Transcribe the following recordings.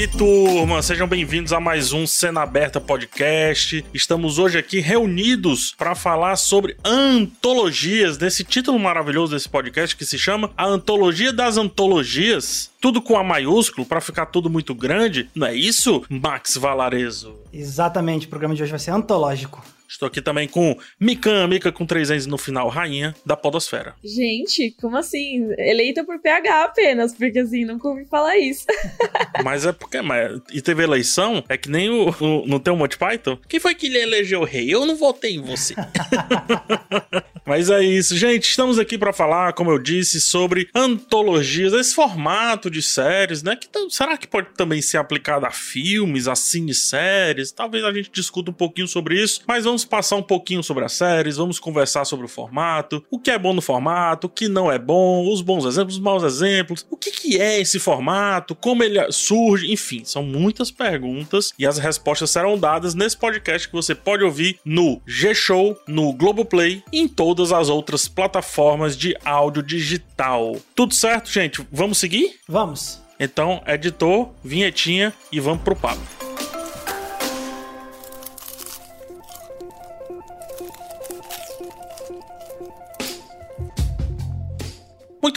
Aí, turma, sejam bem-vindos a mais um Cena Aberta Podcast. Estamos hoje aqui reunidos para falar sobre antologias, desse título maravilhoso desse podcast que se chama A Antologia das Antologias. Tudo com A maiúsculo para ficar tudo muito grande. Não é isso, Max Valarezo? Exatamente, o programa de hoje vai ser antológico. Estou aqui também com Mikan, Mika com três N's no final, rainha da podosfera. Gente, como assim? Eleita por PH apenas, porque assim, nunca ouvi falar isso. mas é porque, mas, e teve eleição, é que nem o, o no teu Monty Python. Quem foi que lhe elegeu o rei? Eu não votei em você. mas é isso, gente, estamos aqui para falar, como eu disse, sobre antologias, esse formato de séries, né, que será que pode também ser aplicado a filmes, a cineséries? Talvez a gente discuta um pouquinho sobre isso, mas vamos vamos passar um pouquinho sobre as séries, vamos conversar sobre o formato, o que é bom no formato, o que não é bom, os bons exemplos, os maus exemplos, o que, que é esse formato, como ele surge, enfim, são muitas perguntas e as respostas serão dadas nesse podcast que você pode ouvir no G-Show, no Globoplay e em todas as outras plataformas de áudio digital. Tudo certo, gente? Vamos seguir? Vamos. Então, editor, vinhetinha e vamos pro papo.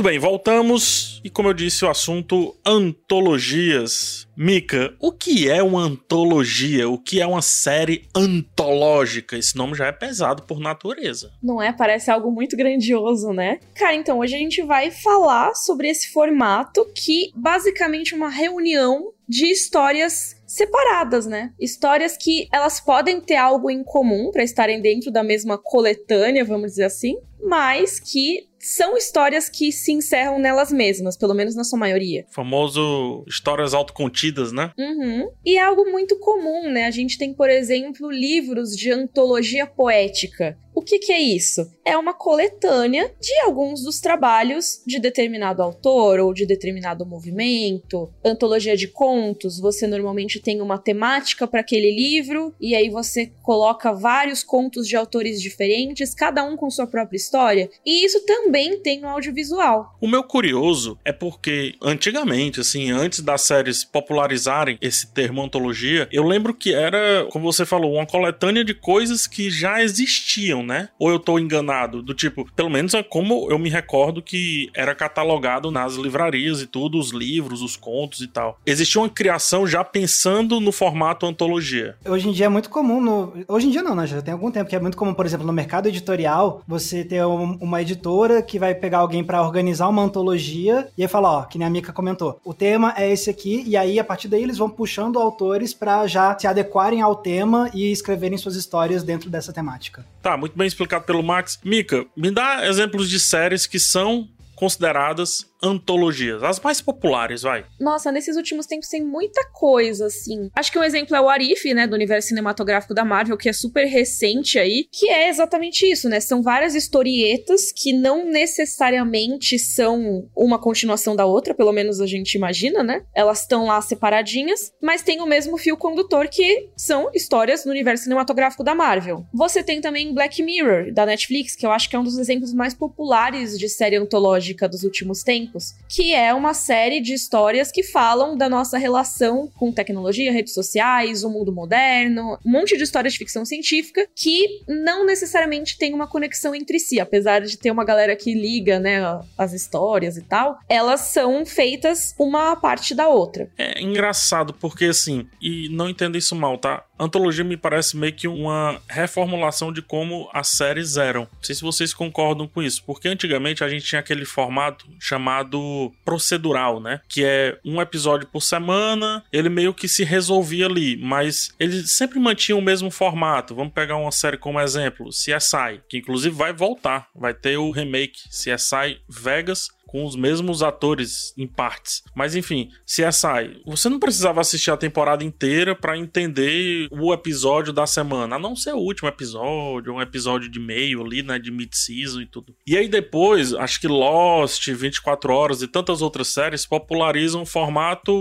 Muito bem, voltamos e como eu disse, o assunto antologias. Mika, o que é uma antologia? O que é uma série antológica? Esse nome já é pesado por natureza. Não é? Parece algo muito grandioso, né? Cara, então hoje a gente vai falar sobre esse formato que basicamente é uma reunião de histórias separadas, né? Histórias que elas podem ter algo em comum para estarem dentro da mesma coletânea, vamos dizer assim, mas que são histórias que se encerram nelas mesmas, pelo menos na sua maioria. famoso histórias autocontidas, né? Uhum. E é algo muito comum, né? A gente tem, por exemplo, livros de antologia poética. O que, que, é isso? É uma coletânea de alguns dos trabalhos de determinado autor ou de determinado movimento. Antologia de contos, você normalmente tem uma temática para aquele livro e aí você coloca vários contos de autores diferentes, cada um com sua própria história. E isso também tem no audiovisual. O meu curioso é porque antigamente, assim, antes das séries popularizarem esse termo antologia, eu lembro que era, como você falou, uma coletânea de coisas que já existiam né? Ou eu tô enganado? Do tipo, pelo menos é como eu me recordo que era catalogado nas livrarias e tudo, os livros, os contos e tal. Existia uma criação já pensando no formato antologia. Hoje em dia é muito comum no... Hoje em dia não, né? Já tem algum tempo que é muito comum, por exemplo, no mercado editorial, você ter um, uma editora que vai pegar alguém para organizar uma antologia e aí falar, ó, que nem a Mika comentou, o tema é esse aqui e aí a partir daí eles vão puxando autores para já se adequarem ao tema e escreverem suas histórias dentro dessa temática. Tá, muito bem explicado pelo Max. Mika, me dá exemplos de séries que são consideradas antologias, as mais populares, vai. Nossa, nesses últimos tempos tem muita coisa, assim. Acho que um exemplo é o Arif, né, do universo cinematográfico da Marvel, que é super recente aí, que é exatamente isso, né? São várias historietas que não necessariamente são uma continuação da outra, pelo menos a gente imagina, né? Elas estão lá separadinhas, mas tem o mesmo fio condutor que são histórias no universo cinematográfico da Marvel. Você tem também Black Mirror, da Netflix, que eu acho que é um dos exemplos mais populares de série antológica dos últimos tempos que é uma série de histórias que falam da nossa relação com tecnologia, redes sociais, o mundo moderno, um monte de histórias de ficção científica que não necessariamente tem uma conexão entre si, apesar de ter uma galera que liga, né, as histórias e tal, elas são feitas uma parte da outra. É engraçado porque assim, e não entenda isso mal, tá? Antologia me parece meio que uma reformulação de como as séries eram. Não sei se vocês concordam com isso, porque antigamente a gente tinha aquele formato chamado procedural, né? Que é um episódio por semana, ele meio que se resolvia ali, mas ele sempre mantinha o mesmo formato. Vamos pegar uma série como exemplo, CSI, que inclusive vai voltar, vai ter o remake CSI Vegas com os mesmos atores em partes. Mas enfim, CSI, você não precisava assistir a temporada inteira para entender o episódio da semana, a não ser o último episódio, um episódio de meio ali, né, de mid-season e tudo. E aí depois, acho que Lost, 24 horas e tantas outras séries popularizam o formato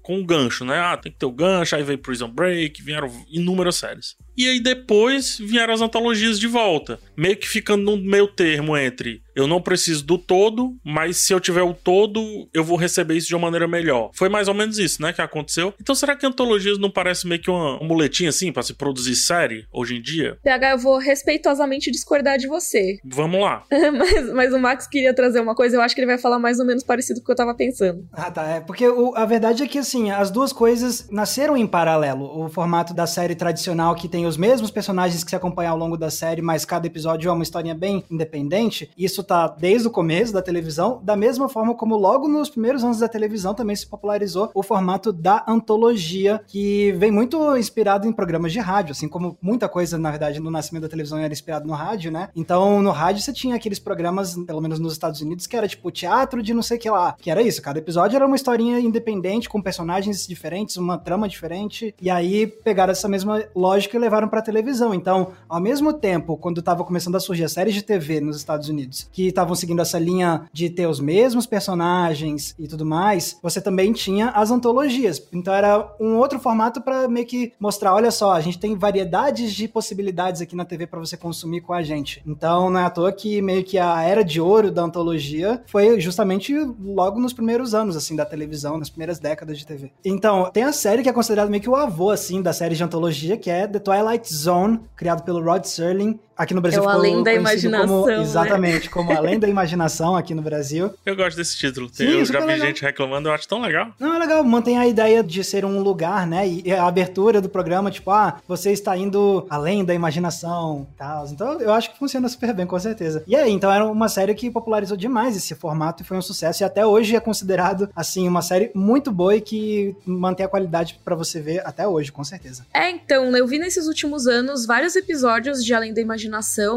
com gancho, né? Ah, tem que ter o gancho, aí veio Prison Break, vieram inúmeras séries. E aí depois vieram as antologias de volta. Meio que ficando no meio termo entre eu não preciso do todo, mas se eu tiver o todo, eu vou receber isso de uma maneira melhor. Foi mais ou menos isso, né, que aconteceu. Então será que antologias não parece meio que uma, muletinha assim para se produzir série hoje em dia? PH, eu vou respeitosamente discordar de você. Vamos lá. mas, mas o Max queria trazer uma coisa, eu acho que ele vai falar mais ou menos parecido com o que eu tava pensando. Ah, tá. É porque o, a verdade é que, assim, as duas coisas nasceram em paralelo. O formato da série tradicional, que tem os mesmos personagens que se acompanham ao longo da série, mas cada episódio é uma historinha bem independente. Isso tá desde o começo da televisão, da mesma forma como logo nos primeiros anos da televisão também se popularizou o formato da antologia, que vem muito inspirado em programas de rádio, assim como muita coisa, na verdade, no nascimento da televisão era inspirado no rádio, né? Então, no rádio você tinha aqueles programas, pelo menos nos Estados Unidos, que era tipo teatro de não sei o que lá, que era isso, cada episódio era uma historinha independente, com personagens diferentes, uma trama diferente, e aí pegaram essa mesma lógica e levaram pra televisão. Então, ao mesmo tempo, quando tava começando a surgir as séries de TV nos Estados Unidos, que estavam seguindo essa linha de ter os mesmos personagens e tudo mais, você também tinha as antologias. Então era um outro formato para meio que mostrar, olha só, a gente tem variedades de possibilidades aqui na TV para você consumir com a gente. Então não é à toa que meio que a era de ouro da antologia foi justamente logo nos primeiros anos assim da televisão, nas primeiras décadas de TV. Então, tem a série que é considerada meio que o avô assim da série de antologia, que é The Twilight Zone, criado pelo Rod Serling, Aqui no Brasil é o ficou Além da Imaginação. Como, né? exatamente, como Além da Imaginação aqui no Brasil. Eu gosto desse título. Sim, eu já vi legal. gente reclamando, eu acho tão legal. Não, é legal. Mantém a ideia de ser um lugar, né? E a abertura do programa, tipo, ah, você está indo além da imaginação tal. Então eu acho que funciona super bem, com certeza. E aí, então era uma série que popularizou demais esse formato e foi um sucesso. E até hoje é considerado, assim, uma série muito boa e que mantém a qualidade para você ver até hoje, com certeza. É, então, eu vi nesses últimos anos vários episódios de Além da Imaginação,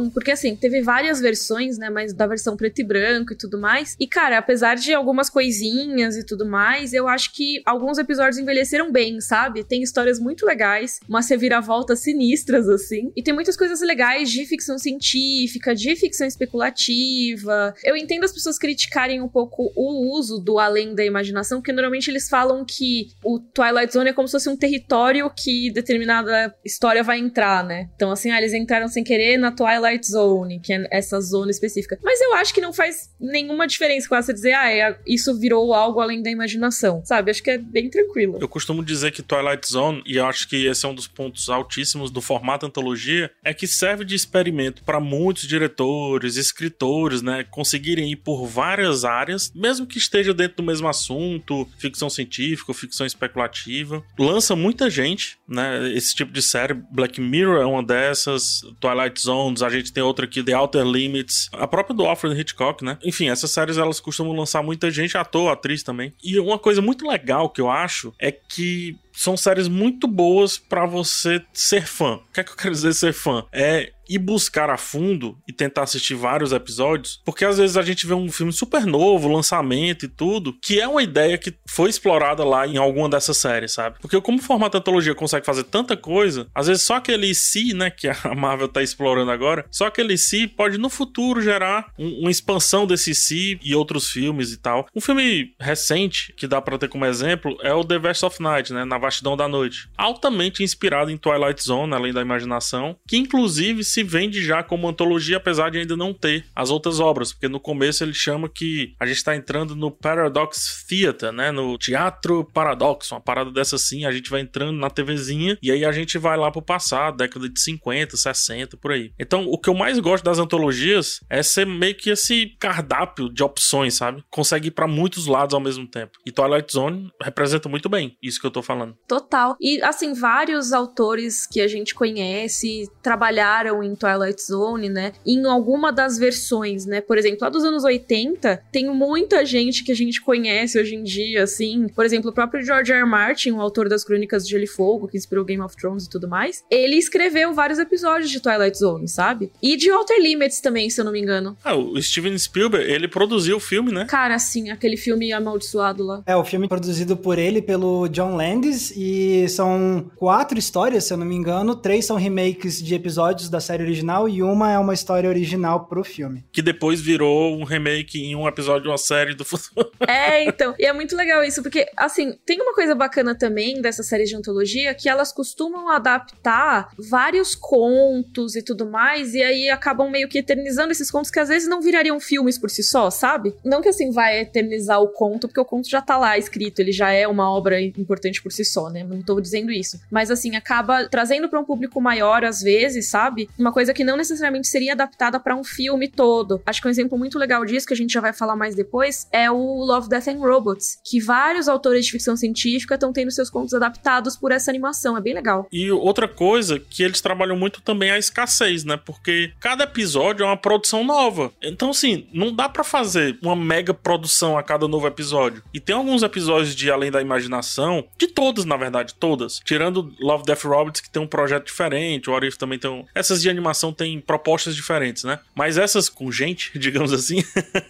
porque porque assim, teve várias versões, né? Mas da versão preto e branco e tudo mais. E, cara, apesar de algumas coisinhas e tudo mais, eu acho que alguns episódios envelheceram bem, sabe? Tem histórias muito legais, umas reviravoltas sinistras, assim. E tem muitas coisas legais de ficção científica, de ficção especulativa. Eu entendo as pessoas criticarem um pouco o uso do além da imaginação, porque normalmente eles falam que o Twilight Zone é como se fosse um território que determinada história vai entrar, né? Então, assim, ah, eles entraram sem querer na Twilight Zone zone, que é essa zona específica. Mas eu acho que não faz nenhuma diferença com você dizer, ah, é, isso virou algo além da imaginação, sabe? Acho que é bem tranquilo. Eu costumo dizer que Twilight Zone, e eu acho que esse é um dos pontos altíssimos do formato antologia, é que serve de experimento para muitos diretores, escritores, né, conseguirem ir por várias áreas, mesmo que esteja dentro do mesmo assunto, ficção científica, ficção especulativa. Lança muita gente, né, esse tipo de série. Black Mirror é uma dessas, Twilight Zones, a gente tem outra aqui, The Outer Limits, a própria do Alfred Hitchcock, né? Enfim, essas séries elas costumam lançar muita gente, ator, atriz também. E uma coisa muito legal que eu acho é que são séries muito boas para você ser fã. O que é que eu quero dizer ser fã? É ir buscar a fundo e tentar assistir vários episódios, porque às vezes a gente vê um filme super novo, lançamento e tudo, que é uma ideia que foi explorada lá em alguma dessas séries, sabe? Porque como o formato antologia consegue fazer tanta coisa, às vezes só aquele si, né, que a Marvel tá explorando agora, só aquele si pode no futuro gerar um, uma expansão desse si e outros filmes e tal. Um filme recente que dá para ter como exemplo é o The Vast of Night, né, na Vastidão da Noite, altamente inspirado em Twilight Zone, além da imaginação, que inclusive se vende já como antologia, apesar de ainda não ter as outras obras, porque no começo ele chama que a gente está entrando no Paradox Theater, né? No Teatro Paradoxo, uma parada dessa assim, a gente vai entrando na TVzinha e aí a gente vai lá pro passado, década de 50, 60, por aí. Então, o que eu mais gosto das antologias é ser meio que esse cardápio de opções, sabe? Consegue ir para muitos lados ao mesmo tempo. E Twilight Zone representa muito bem isso que eu tô falando. Total. E assim, vários autores que a gente conhece trabalharam em Twilight Zone, né? Em alguma das versões, né? Por exemplo, lá dos anos 80, tem muita gente que a gente conhece hoje em dia, assim. Por exemplo, o próprio George R. R. Martin, o autor das Crônicas de Gelo e Fogo, que inspirou Game of Thrones e tudo mais, ele escreveu vários episódios de Twilight Zone, sabe? E de Outer Limits também, se eu não me engano. Ah, o Steven Spielberg, ele produziu o filme, né? Cara, sim, aquele filme amaldiçoado lá. É, o filme produzido por ele, pelo John Landis remakes e são quatro histórias, se eu não me engano. Três são remakes de episódios da série original e uma é uma história original pro filme. Que depois virou um remake em um episódio de uma série do futuro. É, então. E é muito legal isso, porque, assim, tem uma coisa bacana também dessas séries de antologia que elas costumam adaptar vários contos e tudo mais, e aí acabam meio que eternizando esses contos que às vezes não virariam filmes por si só, sabe? Não que assim vai eternizar o conto, porque o conto já tá lá escrito, ele já é uma obra importante por si só, né? Não tô dizendo isso. Mas assim, acaba trazendo para um público maior às vezes, sabe? Uma coisa que não necessariamente seria adaptada para um filme todo. Acho que um exemplo muito legal disso, que a gente já vai falar mais depois, é o Love, Death and Robots, que vários autores de ficção científica estão tendo seus contos adaptados por essa animação. É bem legal. E outra coisa que eles trabalham muito também é a escassez, né? Porque cada episódio é uma produção nova. Então, assim, não dá para fazer uma mega produção a cada novo episódio. E tem alguns episódios de Além da Imaginação, de todas, na verdade, todas. Tirando Love, Death Robots, que tem um projeto diferente, o Arif também tem um... Essas de animação têm propostas diferentes, né? Mas essas com gente, digamos assim,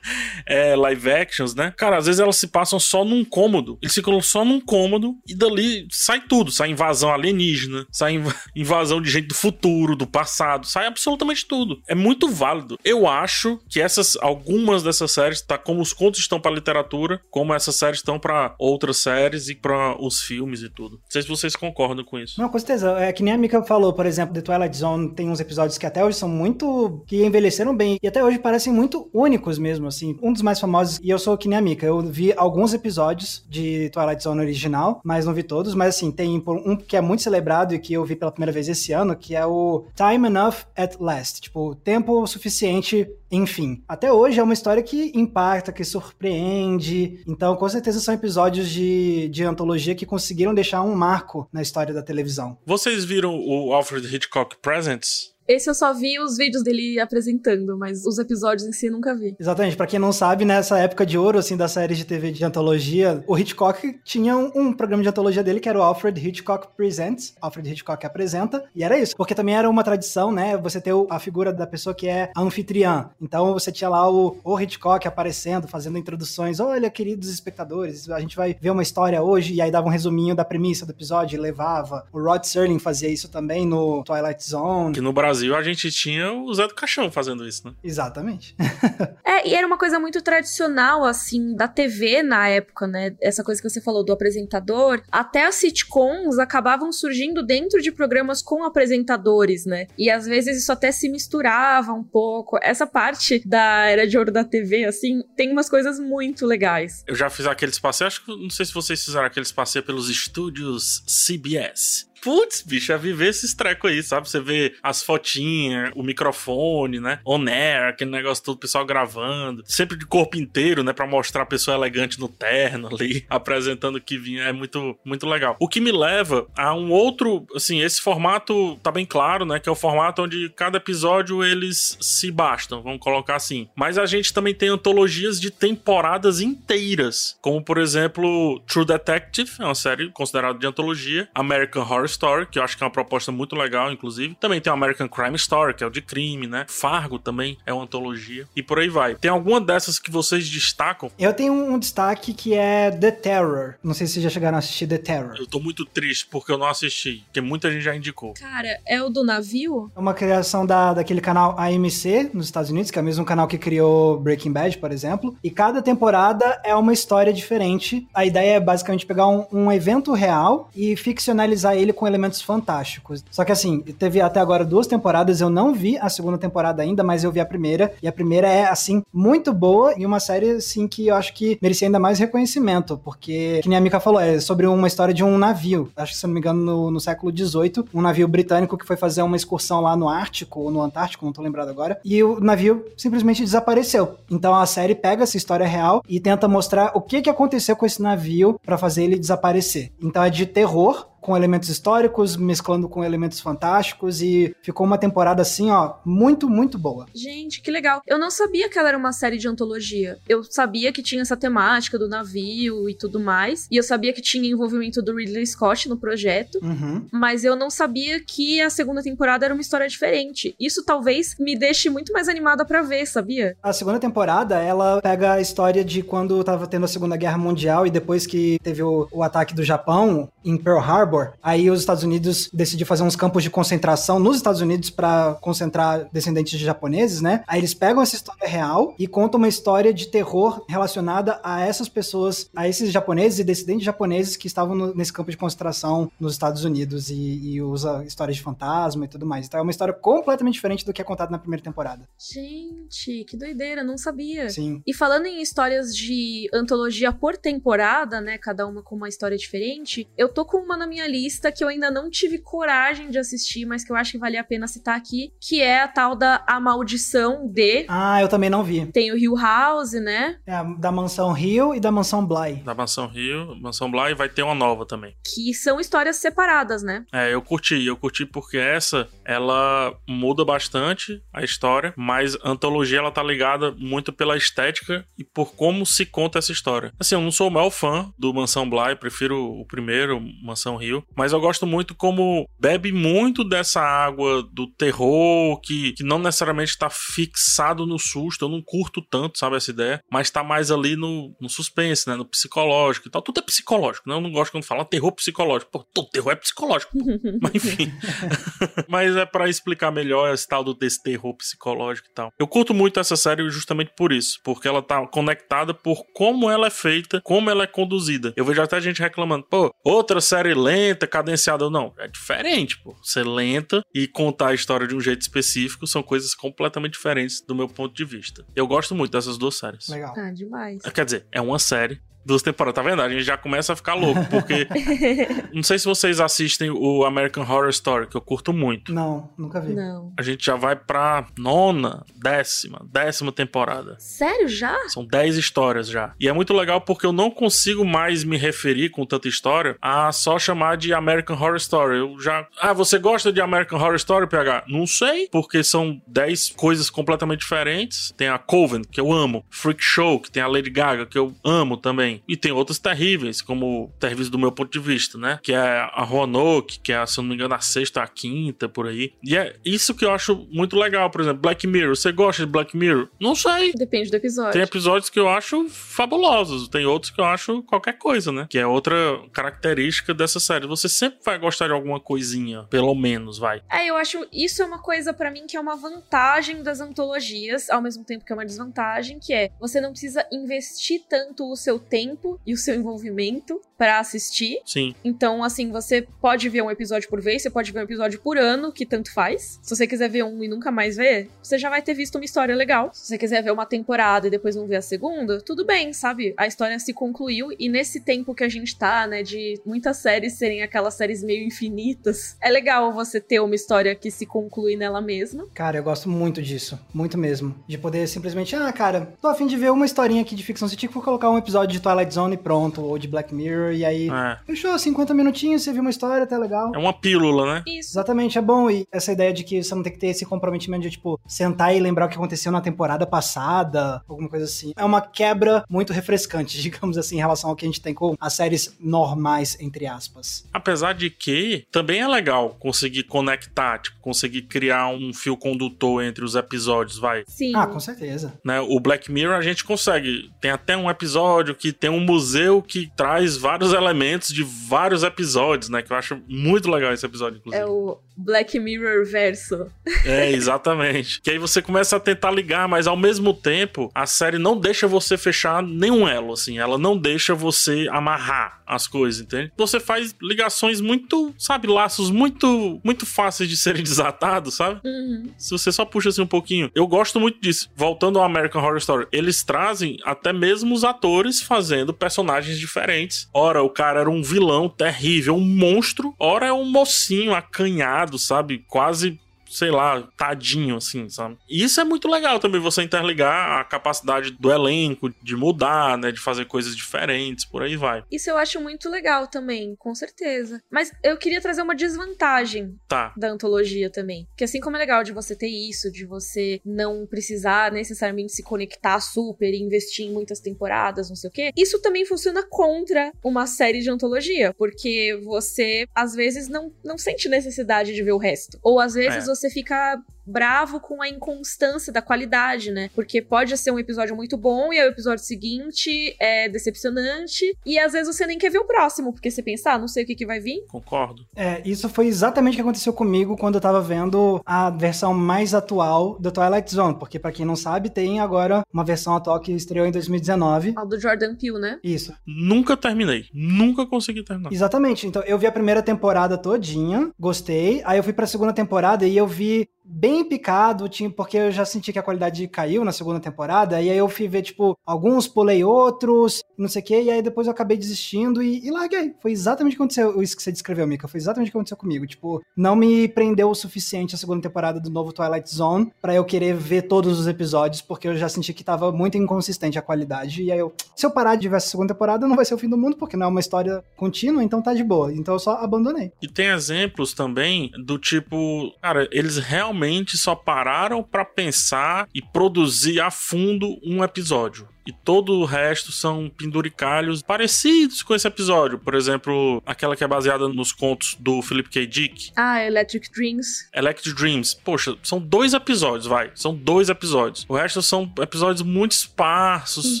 é, live actions, né? Cara, às vezes elas se passam só num cômodo. Eles ficam só num cômodo e dali sai tudo. Sai invasão alienígena, sai inv invasão de gente do futuro, do passado, sai absolutamente tudo. É muito válido. Eu acho que essas, algumas dessas séries, tá como os contos estão pra literatura, como essas séries estão para outras séries e para os filmes e tudo. Não sei se vocês concordam com isso. Não, com certeza. É que nem a Mika falou, por exemplo, The Twilight Zone tem uns episódios que até hoje são muito. que envelheceram bem e até hoje parecem muito únicos mesmo, assim. Um dos mais famosos, e eu sou que nem a Mika, eu vi alguns episódios de Twilight Zone original, mas não vi todos, mas assim, tem um que é muito celebrado e que eu vi pela primeira vez esse ano, que é o Time Enough at Last, tipo, tempo suficiente enfim, até hoje é uma história que impacta, que surpreende. Então, com certeza, são episódios de, de antologia que conseguiram deixar um marco na história da televisão. Vocês viram o Alfred Hitchcock Presents? Esse eu só vi os vídeos dele apresentando, mas os episódios em si eu nunca vi. Exatamente. Para quem não sabe, nessa época de ouro, assim, das séries de TV de antologia, o Hitchcock tinha um, um, programa de antologia dele que era o Alfred Hitchcock Presents. Alfred Hitchcock apresenta. E era isso. Porque também era uma tradição, né? Você ter a figura da pessoa que é anfitriã. Então você tinha lá o, o Hitchcock aparecendo, fazendo introduções. Olha, queridos espectadores, a gente vai ver uma história hoje. E aí dava um resuminho da premissa do episódio e levava. O Rod Serling fazia isso também no Twilight Zone. Que no Brasil Brasil, a gente tinha o Zé do Caixão fazendo isso, né? Exatamente. é, e era uma coisa muito tradicional, assim, da TV na época, né? Essa coisa que você falou do apresentador. Até as sitcoms acabavam surgindo dentro de programas com apresentadores, né? E às vezes isso até se misturava um pouco. Essa parte da era de ouro da TV, assim, tem umas coisas muito legais. Eu já fiz aqueles passeios, acho que não sei se vocês fizeram aqueles passeios pelos estúdios CBS. Putz, bicho, é viver esses trecos aí, sabe? Você vê as fotinhas, o microfone, né? On air, aquele negócio todo, o pessoal gravando. Sempre de corpo inteiro, né? Pra mostrar a pessoa elegante no terno ali, apresentando o que vinha. É muito, muito legal. O que me leva a um outro, assim, esse formato tá bem claro, né? Que é o formato onde cada episódio eles se bastam, vamos colocar assim. Mas a gente também tem antologias de temporadas inteiras, como por exemplo True Detective, é uma série considerada de antologia, American Horror Story, que eu acho que é uma proposta muito legal, inclusive. Também tem o American Crime Story, que é o de crime, né? Fargo também é uma antologia. E por aí vai. Tem alguma dessas que vocês destacam? Eu tenho um destaque que é The Terror. Não sei se vocês já chegaram a assistir The Terror. Eu tô muito triste porque eu não assisti, porque muita gente já indicou. Cara, é o do navio? É uma criação da, daquele canal AMC nos Estados Unidos, que é o mesmo canal que criou Breaking Bad, por exemplo. E cada temporada é uma história diferente. A ideia é basicamente pegar um, um evento real e ficcionalizar ele com elementos fantásticos. Só que assim, teve até agora duas temporadas, eu não vi a segunda temporada ainda, mas eu vi a primeira, e a primeira é, assim, muito boa e uma série, assim, que eu acho que merecia ainda mais reconhecimento, porque, que nem a Mika falou, é sobre uma história de um navio, acho que se não me engano, no, no século XVIII, um navio britânico que foi fazer uma excursão lá no Ártico, ou no Antártico, não tô lembrado agora, e o navio simplesmente desapareceu. Então a série pega essa história real e tenta mostrar o que, que aconteceu com esse navio para fazer ele desaparecer. Então é de terror, com elementos históricos, mesclando com elementos fantásticos e ficou uma temporada assim, ó, muito, muito boa. Gente, que legal. Eu não sabia que ela era uma série de antologia. Eu sabia que tinha essa temática do navio e tudo mais, e eu sabia que tinha envolvimento do Ridley Scott no projeto, Uhum. mas eu não sabia que a segunda temporada era uma história diferente. Isso talvez me deixe muito mais animada pra ver, sabia? A segunda temporada, ela pega a história de quando tava tendo a Segunda Guerra Mundial e depois que teve o, o ataque do Japão em Pearl Harbor, aí os Estados Unidos decidiu fazer uns campos de concentração nos Estados Unidos para concentrar descendentes de japoneses, né? Aí eles pegam essa história real e contam uma história de terror relacionada a essas pessoas, a esses japoneses e descendentes japoneses que estavam no- nesse campo de concentração nos Estados Unidos e, e usa histórias de fantasma e tudo mais. Então é uma história completamente diferente do que é contado na primeira temporada. Gente, que doideira, não sabia. Sim. E falando em histórias de antologia por temporada, né? Cada uma com uma história diferente, eu tô com uma na minha lista que eu ainda não tive coragem de assistir, mas que eu acho que vale a pena citar aqui, que é a tal da A Maldição de. Ah, eu também não vi. Tem o Hill House, né? É a da mansão Rio e da mansão Bly. Da Mansão Rio, Mansão Bly vai ter uma nova também. Que são histórias separadas, né? É, eu curti, eu curti porque essa, ela muda bastante a história, mas a antologia ela tá ligada muito pela estética e por como se conta essa história. Assim, eu não sou o maior fã do Mansão Bly, prefiro o primeiro, Mansão Mas eu gosto muito como bebe muito dessa água do terror, que, que não necessariamente tá fixado no susto, eu não curto tanto, sabe, essa ideia, mas tá mais ali no, no suspense, né, no psicológico e tal. Tudo é psicológico, né? Eu não gosto quando fala terror psicológico. Pô, todo terror é psicológico. Mas enfim. Mas é pra explicar melhor esse tal do desse terror psicológico e tal. Eu curto muito essa série justamente por isso, porque ela tá conectada por como ela é feita, como ela é conduzida. Eu vejo até gente reclamando, pô, outra série lenta, cadenciada. Não, é diferente, pô. Ser lenta e contar a história de um jeito específico são coisas completamente diferentes do meu ponto de vista. Eu gosto muito dessas duas séries. Legal. Ah, demais. Quer dizer, é uma série. Duas temporadas, tá vendo? A gente já começa a ficar louco, porque. não sei se vocês assistem o American Horror Story, que eu curto muito. Não, nunca vi. Não. A gente já vai pra nona, décima, décima temporada. Sério, já? São dez histórias já. E é muito legal porque eu não consigo mais me referir com tanta história a só chamar de American Horror Story. Eu já. Ah, você gosta de American Horror Story, PH? Não sei, porque são dez coisas completamente diferentes. Tem a Coven, que eu amo. Freak Show, que tem a Lady Gaga, que eu amo também. E tem outras terríveis, como terríveis do meu ponto de vista, né? Que é a Roanoke, que é, se eu não me engano, a sexta, a quinta, por aí. E é isso que eu acho muito legal, por exemplo, Black Mirror. Você gosta de Black Mirror? Não sei. Depende do episódio. Tem episódios que eu acho fabulosos, tem outros que eu acho qualquer coisa, né? Que é outra característica dessa série. Você sempre vai gostar de alguma coisinha, pelo menos, vai. É, eu acho isso é uma coisa pra mim que é uma vantagem das antologias, ao mesmo tempo que é uma desvantagem, que é você não precisa investir tanto o seu tempo e o seu envolvimento pra assistir. Sim. Então, assim, você pode ver um episódio por vez, você pode ver um episódio por ano, que tanto faz. Se você quiser ver um e nunca mais ver, você já vai ter visto uma história legal. Se você quiser ver uma temporada e depois não ver a segunda, tudo bem, sabe? A história se concluiu e nesse tempo que a gente tá, né, de muitas séries serem aquelas séries meio infinitas, é legal você ter uma história que se conclui nela mesma. Cara, eu gosto muito disso. Muito mesmo. De poder simplesmente, ah, cara, tô afim de ver uma historinha aqui de ficção científica, vou colocar um episódio de Twilight Zone e pronto, ou de Black Mirror, e aí. É. Fechou, 50 minutinhos, você viu uma história, tá legal. É uma pílula, né? Isso. Exatamente, é bom. E essa ideia de que você não tem que ter esse comprometimento de, tipo, sentar e lembrar o que aconteceu na temporada passada, alguma coisa assim. É uma quebra muito refrescante, digamos assim, em relação ao que a gente tem com as séries normais, entre aspas. Apesar de que também é legal conseguir conectar, tipo, conseguir criar um fio condutor entre os episódios, vai. Sim. Ah, com certeza. né? O Black Mirror a gente consegue. Tem até um episódio que tem um museu que traz vários elementos de vários episódios, né? Que eu acho muito legal esse episódio, inclusive. É o Black Mirror verso. É, exatamente. que aí você começa a tentar ligar, mas ao mesmo tempo, a série não deixa você fechar nenhum elo, assim. Ela não deixa você amarrar as coisas, entende? Você faz ligações muito, sabe, laços muito, muito fáceis de serem desatados, sabe? Uhum. Se você só puxa assim um pouquinho. Eu gosto muito disso. Voltando ao American Horror Story, eles trazem até mesmo os atores fazendo personagens diferentes. Ora, o cara era um vilão terrível, um monstro. Ora, é um mocinho acanhado, sabe? Quase sei lá, tadinho, assim, sabe? E isso é muito legal também, você interligar a capacidade do elenco de mudar, né? De fazer coisas diferentes, por aí vai. Isso eu acho muito legal também, com certeza. Mas eu queria trazer uma desvantagem tá. da antologia também. Que assim como é legal de você ter isso, de você não precisar necessariamente se conectar super e investir em muitas temporadas, não sei o quê, isso também funciona contra uma série de antologia, porque você às vezes não, não sente necessidade de ver o resto. Ou às vezes é. você fica bravo com a inconstância da qualidade, né? Porque pode ser um episódio muito bom e aí o episódio seguinte é decepcionante e às vezes você nem quer ver o próximo, porque você pensa, ah, não sei o que, que vai vir. Concordo. É, isso foi exatamente o que aconteceu comigo quando eu tava vendo a versão mais atual do Twilight Zone, porque para quem não sabe, tem agora uma versão atual que estreou em 2019. A do Jordan Peele, né? Isso. Nunca terminei. Nunca consegui terminar. Exatamente. Então, eu vi a primeira temporada todinha, gostei. Aí eu fui pra segunda temporada e eu vi bem picado, tinha, porque eu já senti que a qualidade caiu na segunda temporada, e aí eu fui ver, tipo, alguns pulei outros, não sei o quê, e aí depois eu acabei desistindo e, e larguei. Foi exatamente o que aconteceu, isso que você descreveu, Mika, foi exatamente o que aconteceu comigo. Tipo, não me prendeu o suficiente a segunda temporada do novo Twilight Zone para eu querer ver todos os episódios, porque eu já senti que tava muito inconsistente a qualidade, e aí eu, se eu parar de ver essa segunda temporada, não vai ser o fim do mundo, porque não é uma história contínua, então tá de boa. Então eu só abandonei. E tem exemplos também do tipo, cara, eles realmente realmente só pararam para pensar e produzir a fundo um episódio e todo o resto são penduricalhos parecidos com esse episódio. Por exemplo, aquela que é baseada nos contos do Philip K. Dick. Ah, Electric Dreams. Electric Dreams. Poxa, são dois episódios, vai. São dois episódios. O resto são episódios muito esparsos,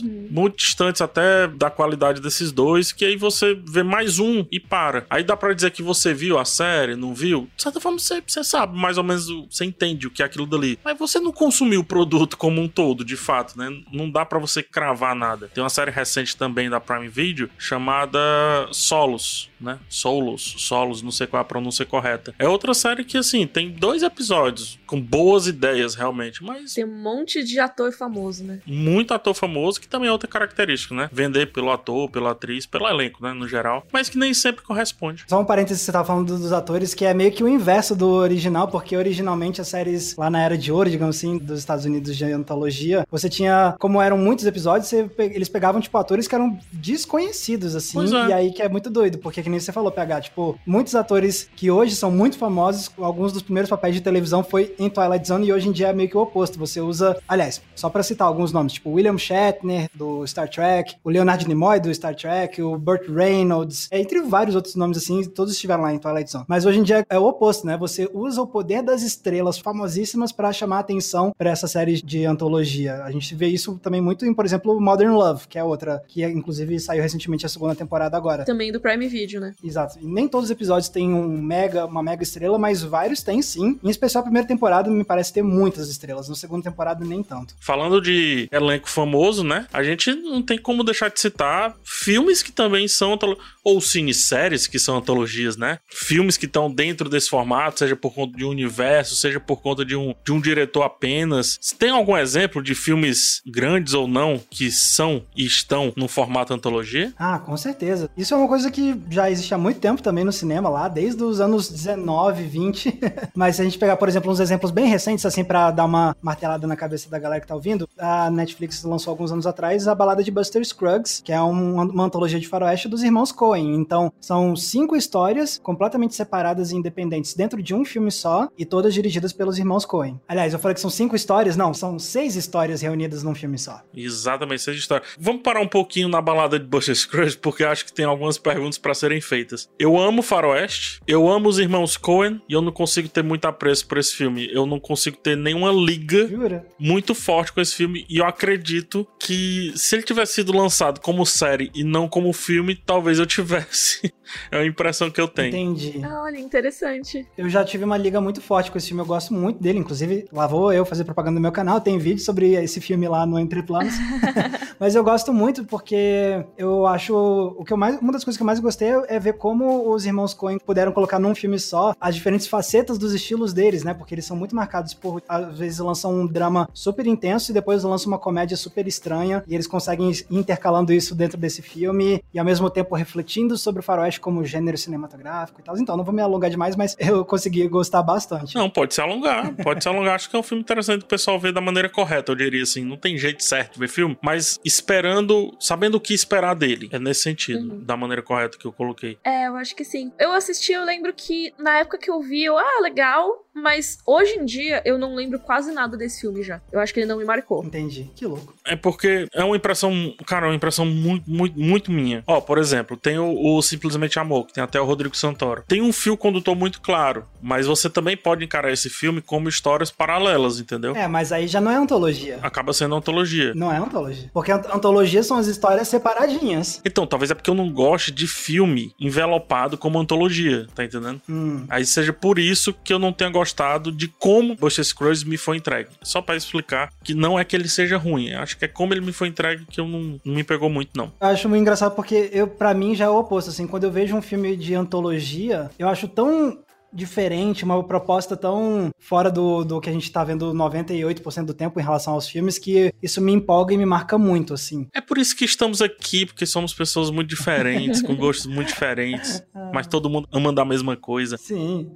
uhum. muito distantes até da qualidade desses dois, que aí você vê mais um e para. Aí dá pra dizer que você viu a série, não viu? De certa forma, você, você sabe mais ou menos, você entende o que é aquilo dali. Mas você não consumiu o produto como um todo, de fato, né? Não dá para você cravar nada. Tem uma série recente também da Prime Video chamada Solos, né? Solos, Solos, não sei qual é a pronúncia correta. É outra série que, assim, tem dois episódios com boas ideias, realmente, mas... Tem um monte de ator famoso, né? Muito ator famoso, que também é outra característica, né? Vender pelo ator, pela atriz, pelo elenco, né? No geral, mas que nem sempre corresponde. Só um parênteses, você tava falando dos atores, que é meio que o inverso do original, porque originalmente as séries lá na Era de Ouro, digamos assim, dos Estados Unidos de antologia, você tinha, como eram muitos episódios, episódios, você, eles pegavam, tipo, atores que eram desconhecidos, assim. É. E aí que é muito doido, porque que nem você falou, PH, tipo, muitos atores que hoje são muito famosos, alguns dos primeiros papéis de televisão foi em Twilight Zone e hoje em dia é meio que o oposto. Você usa, aliás, só para citar alguns nomes, tipo William Shatner, do Star Trek, o Leonard Nimoy, do Star Trek, o Burt Reynolds, entre vários outros nomes, assim, todos estiveram lá em Twilight Zone. Mas hoje em dia é o oposto, né? Você usa o poder das estrelas famosíssimas para chamar atenção para essa série de antologia. A gente vê isso também muito em, por exemplo, Modern Love, que é outra, que inclusive saiu recentemente a segunda temporada agora. Também do Prime Video, né? Exato. E nem todos os episódios têm um mega, uma mega estrela, mas vários têm sim. Em especial a primeira temporada me parece ter muitas estrelas, na segunda temporada nem tanto. Falando de elenco famoso, né? A gente não tem como deixar de citar filmes que também são ou cineséries que são antologias, né? Filmes que estão dentro desse formato, seja por conta de um universo, seja por conta de um, de um diretor apenas. Tem algum exemplo de filmes grandes ou não que são e estão no formato antologia? Ah, com certeza. Isso é uma coisa que já existe há muito tempo também no cinema lá, desde os anos 19, 20. Mas se a gente pegar, por exemplo, uns exemplos bem recentes, assim, para dar uma martelada na cabeça da galera que tá ouvindo, a Netflix lançou alguns anos atrás a balada de Buster Scruggs, que é uma, uma antologia de faroeste dos irmãos Coen. Então, são cinco histórias completamente separadas e independentes dentro de um filme só e todas dirigidas pelos irmãos Coen. Aliás, eu falei que são cinco histórias? Não, são seis histórias reunidas num filme só. Exatamente exatamente seja história. Vamos parar um pouquinho na balada de Buster Scruggs, porque acho que tem algumas perguntas para serem feitas. Eu amo Faroeste, eu amo os irmãos Coen e eu não consigo ter muito apreço por esse filme. Eu não consigo ter nenhuma liga Jura? muito forte com esse filme e eu acredito que se ele tivesse sido lançado como série e não como filme, talvez eu tivesse. universo. É a impressão que eu tenho. Entendi. Olha, interessante. Eu já tive uma liga muito forte com esse filme, eu gosto muito dele, inclusive lá vou eu fazer propaganda no meu canal, tem vídeo sobre esse filme lá no Entre Planos. Mas eu gosto muito porque eu acho o que eu mais, uma das coisas que eu mais gostei é ver como os irmãos Coen puderam colocar num filme só as diferentes facetas dos estilos deles, né? Porque eles são muito marcados por às vezes lançam um drama super intenso e depois lançam uma comédia super estranha e eles conseguem ir intercalando isso dentro desse filme e ao mesmo tempo refletir discutindo sobre o faroeste como gênero cinematográfico e tal. Então, não vou me alongar demais, mas eu consegui gostar bastante. Não, pode se alongar, pode se alongar. Acho que é um filme interessante o pessoal ver da maneira correta, eu diria assim. Não tem jeito certo de ver filme, mas esperando, sabendo o que esperar dele. É nesse sentido, uhum. da maneira correta que eu coloquei. É, eu acho que sim. Eu assisti, eu lembro que na época que eu vi, eu, ah, legal, mas hoje em dia eu não lembro quase nada desse filme já. Eu acho que ele não me marcou. Entendi. Que louco. É porque é uma impressão, cara, é uma impressão muito, muito, muito minha. Ó, por exemplo, tem o, o, Simplesmente Amor, que tem até o Rodrigo Santoro. Tem um fio condutor muito claro, mas você também pode encarar esse filme como histórias paralelas, entendeu? É, mas aí já não é antologia. Acaba sendo antologia. Não é antologia. Porque antologia são as histórias separadinhas. Então, talvez é porque eu não goste de filme envelopado como antologia, tá entendendo? Hum. Aí seja por isso que eu não tenha gostado de como Buster Scrolls me foi entregue. Só para explicar que não é que ele seja ruim, acho que é como ele me foi entregue que eu não, não me pegou muito, não. Eu acho muito engraçado porque eu, para mim, já é o oposto, assim, quando eu vejo um filme de antologia, eu acho tão diferente, uma proposta tão fora do, do que a gente tá vendo 98% do tempo em relação aos filmes, que isso me empolga e me marca muito, assim. É por isso que estamos aqui, porque somos pessoas muito diferentes, com gostos muito diferentes, mas todo mundo ama a mesma coisa. Sim.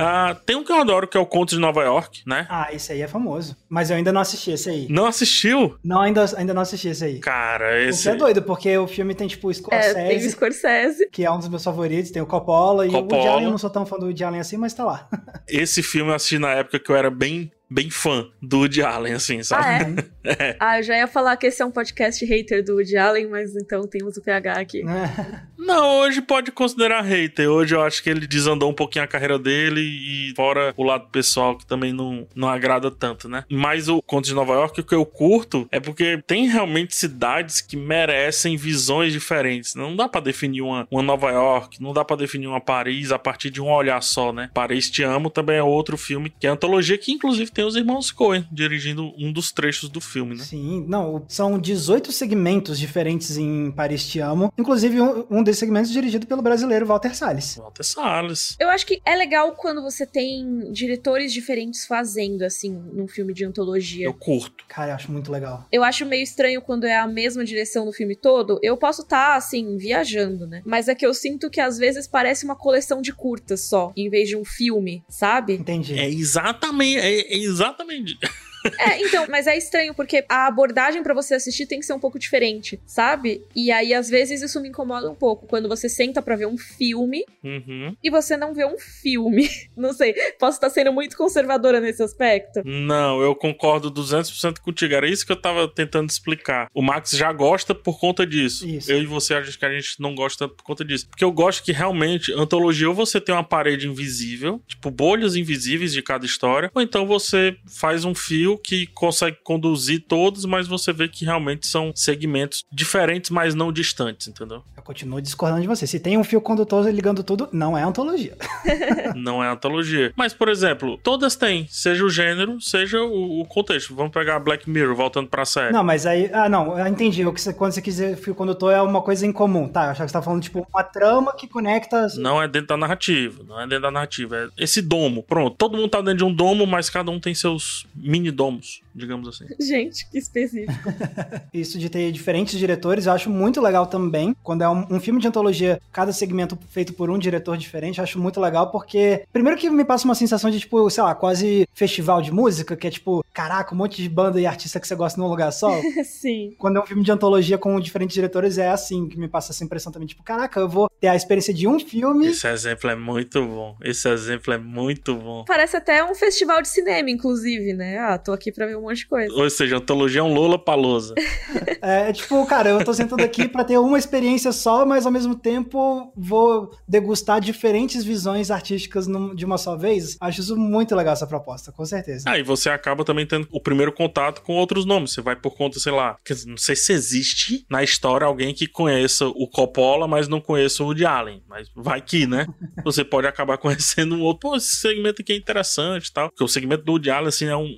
Ah, tem um que eu adoro, que é o Conto de Nova York, né? Ah, esse aí é famoso. Mas eu ainda não assisti esse aí. Não assistiu? Não, ainda, ainda não assisti esse aí. Cara, esse... Você é doido, porque o filme tem, tipo, Scorsese... É, tem o Scorsese. Que é um dos meus favoritos. Tem o Coppola. E Coppola. o Woody Allen, eu não sou tão fã do Woody Allen assim, mas tá lá. esse filme eu assisti na época que eu era bem bem fã do Woody Allen, assim, sabe? Ah, é? é. Ah, eu já ia falar que esse é um podcast hater do Woody Allen, mas então temos o PH aqui. Não, hoje pode considerar hater. Hoje eu acho que ele desandou um pouquinho a carreira dele e fora o lado pessoal que também não, não agrada tanto, né? Mas o Conto de Nova York, o que eu curto é porque tem realmente cidades que merecem visões diferentes. Não dá para definir uma, uma Nova York, não dá para definir uma Paris a partir de um olhar só, né? Paris Te Amo também é outro filme que é antologia que inclusive tem tem os irmãos Coen dirigindo um dos trechos do filme, né? Sim, não, são 18 segmentos diferentes em Paris Te Amo, inclusive um, um desses segmentos dirigido pelo brasileiro Walter Salles. Walter Salles. Eu acho que é legal quando você tem diretores diferentes fazendo, assim, num filme de antologia. Eu curto. Cara, eu acho muito legal. Eu acho meio estranho quando é a mesma direção no filme todo. Eu posso estar, tá, assim, viajando, né? Mas é que eu sinto que às vezes parece uma coleção de curtas só, em vez de um filme, sabe? Entendi. É exatamente. É, é exatamente. É, então, mas é estranho, porque a abordagem para você assistir tem que ser um pouco diferente, sabe? E aí, às vezes, isso me incomoda um pouco. Quando você senta para ver um filme uhum. e você não vê um filme. Não sei, posso estar sendo muito conservadora nesse aspecto? Não, eu concordo 200% contigo. Era isso que eu tava tentando explicar. O Max já gosta por conta disso. Isso. Eu e você, a gente, que a gente não gosta por conta disso. Porque eu gosto que realmente, antologia, ou você tem uma parede invisível, tipo bolhas invisíveis de cada história, ou então você faz um fio que consegue conduzir todos, mas você vê que realmente são segmentos diferentes, mas não distantes, entendeu? Eu continuo discordando de você. Se tem um fio condutor ligando tudo, não é antologia. não é antologia. Mas, por exemplo, todas têm, seja o gênero, seja o, o contexto. Vamos pegar Black Mirror, voltando pra série. Não, mas aí. Ah, não, eu entendi. O que você, quando você quiser fio condutor é uma coisa em comum, tá? Eu achava que você tá falando, tipo, uma trama que conecta. Não é dentro da narrativa. Não é dentro da narrativa. É esse domo. Pronto. Todo mundo tá dentro de um domo, mas cada um tem seus mini domos, digamos assim. Gente, que específico. Isso de ter diferentes diretores, eu acho muito legal também. Quando é um, um, filme de antologia, cada segmento feito por um diretor diferente, eu acho muito legal porque, primeiro que me passa uma sensação de, tipo, sei lá, quase festival de música, que é tipo, caraca, um monte de banda e artista que você gosta num lugar só. Sim. Quando é um filme de antologia com diferentes diretores, é assim que me passa essa impressão também. Tipo, caraca, eu vou ter a experiência de um filme. Esse exemplo é muito bom. Esse exemplo é muito bom. Parece até um festival de cinema, inclusive, né? Ah, tô aqui pra ver um monte de coisa. Ou seja, antologia é um Lola Palosa. é, tipo, cara, eu tô sentando aqui pra ter uma experiência só, mas ao mesmo tempo vou degustar diferentes visões artísticas de uma só vez. Acho isso muito legal, essa proposta, com certeza. Ah, e você acaba também tendo o primeiro contato com outros nomes. Você vai por conta, sei lá, não sei se existe na história alguém que conheça o Coppola, mas não conheça o Woody Allen. Mas vai que, né? Você pode acabar conhecendo um outro. Pô, esse segmento aqui é interessante e tal. Porque o segmento do Woody Allen, assim, é um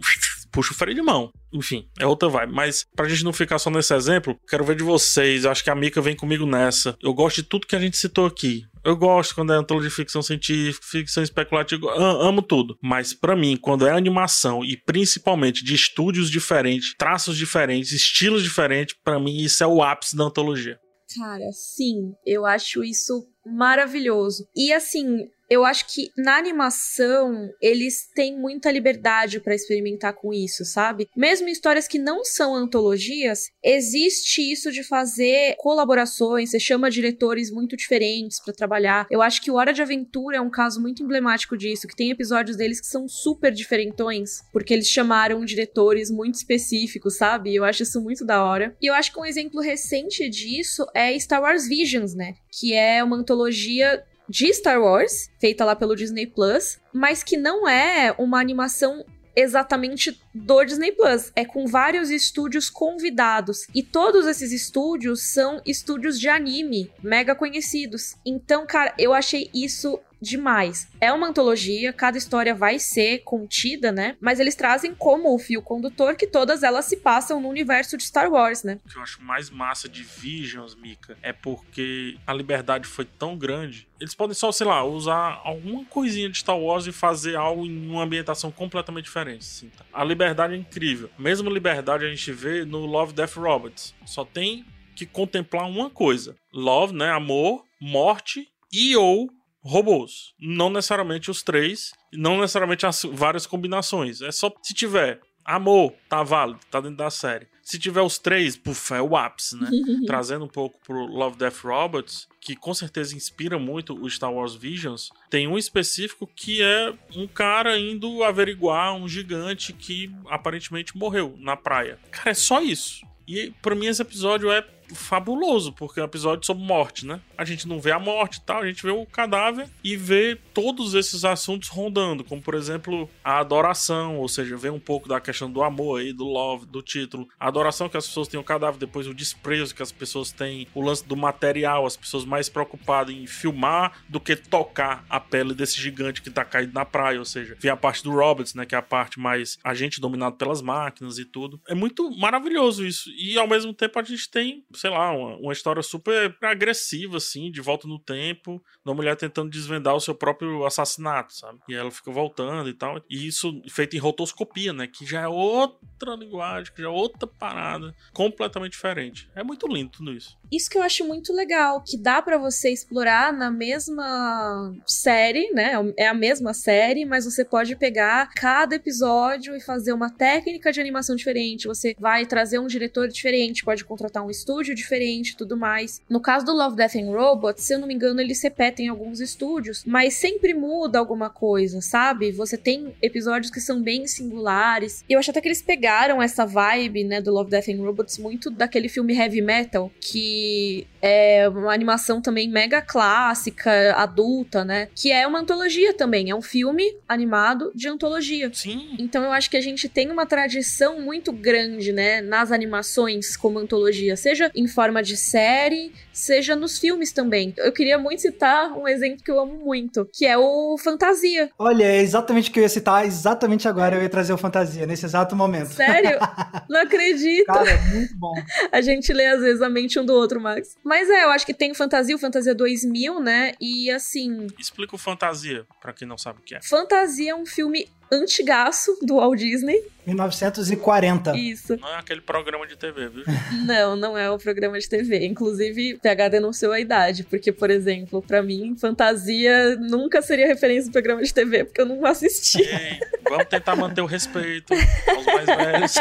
puxa o freio de mão. Enfim, é outra vibe. Mas pra gente não ficar só nesse exemplo, quero ver de vocês. Eu acho que a Mika vem comigo nessa. Eu gosto de tudo que a gente citou aqui. Eu gosto quando é antologia de ficção científica, ficção especulativa, amo tudo. Mas para mim, quando é animação e principalmente de estúdios diferentes, traços diferentes, estilos diferentes, para mim isso é o ápice da antologia. Cara, sim, eu acho isso maravilhoso. E assim, eu acho que na animação eles têm muita liberdade para experimentar com isso, sabe? Mesmo em histórias que não são antologias, existe isso de fazer colaborações, você chama diretores muito diferentes para trabalhar. Eu acho que o Hora de Aventura é um caso muito emblemático disso, que tem episódios deles que são super diferentões, porque eles chamaram diretores muito específicos, sabe? Eu acho isso muito da hora. E eu acho que um exemplo recente disso é Star Wars Visions, né? Que é uma antologia de Star Wars, feita lá pelo Disney Plus, mas que não é uma animação exatamente do Disney Plus. É com vários estúdios convidados. E todos esses estúdios são estúdios de anime mega conhecidos. Então, cara, eu achei isso demais. É uma antologia, cada história vai ser contida, né? Mas eles trazem como o fio condutor que todas elas se passam no universo de Star Wars, né? O que eu acho mais massa de Visions, Mika, é porque a liberdade foi tão grande. Eles podem só, sei lá, usar alguma coisinha de Star Wars e fazer algo em uma ambientação completamente diferente. Assim, tá? A liberdade é incrível. Mesmo liberdade a gente vê no Love, Death Robots. Só tem que contemplar uma coisa: love, né? Amor, morte e ou robôs. Não necessariamente os três, não necessariamente as várias combinações. É só se tiver amor, tá válido, tá dentro da série. Se tiver os três, puf, é o ápice, né? Trazendo um pouco pro Love, Death Robots, que com certeza inspira muito o Star Wars Visions, tem um específico que é um cara indo averiguar um gigante que aparentemente morreu na praia. Cara, é só isso. E para mim esse episódio é fabuloso, porque é um episódio sobre morte, né? A gente não vê a morte e tal, a gente vê o cadáver e vê todos esses assuntos rondando, como por exemplo a adoração, ou seja, vê um pouco da questão do amor aí, do love, do título, a adoração que as pessoas têm o cadáver, depois o desprezo que as pessoas têm, o lance do material, as pessoas mais preocupadas em filmar do que tocar a pele desse gigante que tá caído na praia, ou seja, vê a parte do Roberts, né, que é a parte mais a gente dominado pelas máquinas e tudo. É muito maravilhoso isso. E ao mesmo tempo a gente tem sei lá, uma, uma história super agressiva, assim, de volta no tempo, da mulher tentando desvendar o seu próprio assassinato, sabe? E ela fica voltando e tal. E isso feito em rotoscopia, né? Que já é outra linguagem, que já é outra parada, completamente diferente. É muito lindo tudo isso. Isso que eu acho muito legal, que dá para você explorar na mesma série, né? É a mesma série, mas você pode pegar cada episódio e fazer uma técnica de animação diferente. Você vai trazer um diretor diferente, pode contratar um estúdio estúdio diferente e tudo mais. No caso do Love, Death and Robots, se eu não me engano, eles repetem alguns estúdios, mas sempre muda alguma coisa, sabe? Você tem episódios que são bem singulares. E eu acho até que eles pegaram essa vibe, né, do Love, Death and Robots muito daquele filme Heavy Metal, que é uma animação também mega clássica, adulta, né? Que é uma antologia também, é um filme animado de antologia. Sim. Então eu acho que a gente tem uma tradição muito grande, né, nas animações como antologia, seja em forma de série, seja nos filmes também. Eu queria muito citar um exemplo que eu amo muito, que é o Fantasia. Olha, é exatamente o que eu ia citar, exatamente agora eu ia trazer o Fantasia, nesse exato momento. Sério? Não acredito. Cara, é muito bom. A gente lê às vezes a mente um do outro, Max. Mas é, eu acho que tem o Fantasia, o Fantasia 2000, né? E assim... Explica o Fantasia, para quem não sabe o que é. Fantasia é um filme antigaço do Walt Disney. 1940. Isso. Não é aquele programa de TV, viu? não, não é o programa de TV. Inclusive, PH denunciou a idade, porque, por exemplo, para mim, fantasia nunca seria referência do programa de TV, porque eu não assisti. Ei, vamos tentar manter o respeito aos mais velhos.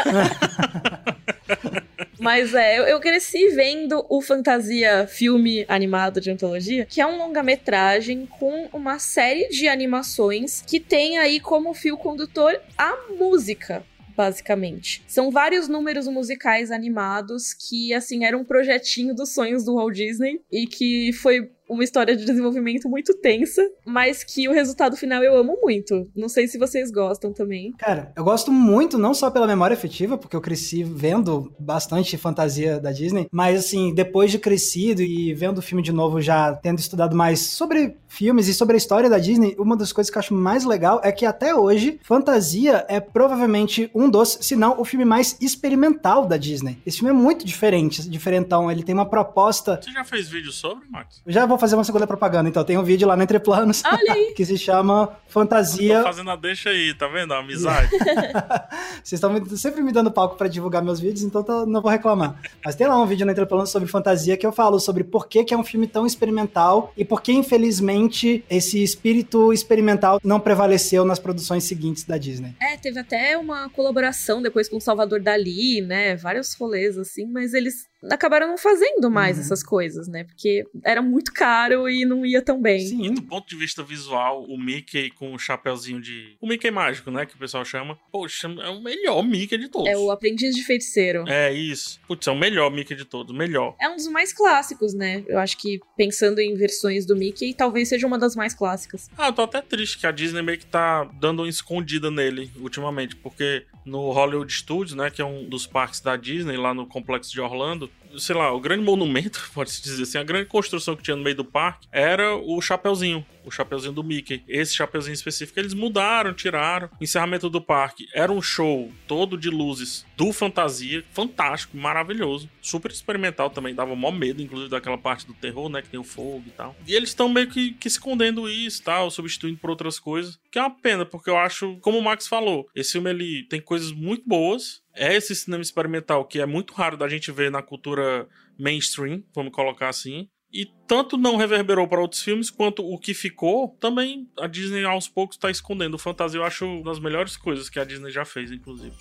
Mas é, eu, eu, cresci vendo o Fantasia filme animado de antologia, que é um longa-metragem com uma série de animações que tem aí como fio condutor a música basicamente. São vários números musicais animados que, assim, eram um projetinho dos sonhos do Walt Disney e que foi uma história de desenvolvimento muito tensa, mas que o resultado final eu amo muito. Não sei se vocês gostam também. Cara, eu gosto muito, não só pela memória afetiva, porque eu cresci vendo bastante fantasia da Disney, mas assim, depois de crescido e vendo o filme de novo, já tendo estudado mais sobre filmes e sobre a história da Disney, uma das coisas que eu acho mais legal é que até hoje, fantasia é provavelmente um dos, se não o filme mais experimental da Disney. Esse filme é muito diferente, diferentão, ele tem uma proposta. Você já fez vídeo sobre, Max? Já vou fazer uma segunda propaganda, então. Tem um vídeo lá no Entre Planos que se chama Fantasia. Tô fazendo a deixa aí, tá vendo? A amizade. Vocês estão sempre me dando palco para divulgar meus vídeos, então tô, não vou reclamar. Mas tem lá um vídeo no Entre Planos sobre fantasia que eu falo sobre por que, que é um filme tão experimental e por que, infelizmente, esse espírito experimental não prevaleceu nas produções seguintes da Disney. É, teve até uma colaboração depois com o Salvador Dali, né? Vários rolês assim, mas eles acabaram não fazendo mais uhum. essas coisas, né? Porque era muito caro e não ia tão bem. Sim, e do ponto de vista visual, o Mickey com o chapéuzinho de. O Mickey mágico, né? Que o pessoal chama. Poxa, é o melhor Mickey de todos. É o aprendiz de feiticeiro. É isso. Putz, é o melhor Mickey de todos. Melhor. É um dos mais clássicos, né? Eu acho que pensando em versões do Mickey, talvez seja uma das mais clássicas. Ah, eu tô até triste que a Disney meio que tá dando uma escondida nele ultimamente, porque no Hollywood Studios, né, que é um dos parques da Disney lá no complexo de Orlando, sei lá, o grande monumento, pode-se dizer assim, a grande construção que tinha no meio do parque era o Chapeuzinho, o Chapeuzinho do Mickey. Esse Chapeuzinho específico eles mudaram, tiraram. Encerramento do parque era um show todo de luzes do Fantasia, fantástico, maravilhoso, super experimental também, dava mó medo, inclusive daquela parte do terror, né, que tem o fogo e tal. E eles estão meio que, que escondendo isso, tal, substituindo por outras coisas, que é uma pena, porque eu acho, como o Max falou, esse filme ele tem coisas muito boas, é esse cinema experimental que é muito raro da gente ver na cultura mainstream, vamos colocar assim. E tanto não reverberou para outros filmes, quanto o que ficou, também a Disney aos poucos está escondendo. O Fantasia eu acho uma das melhores coisas que a Disney já fez, inclusive.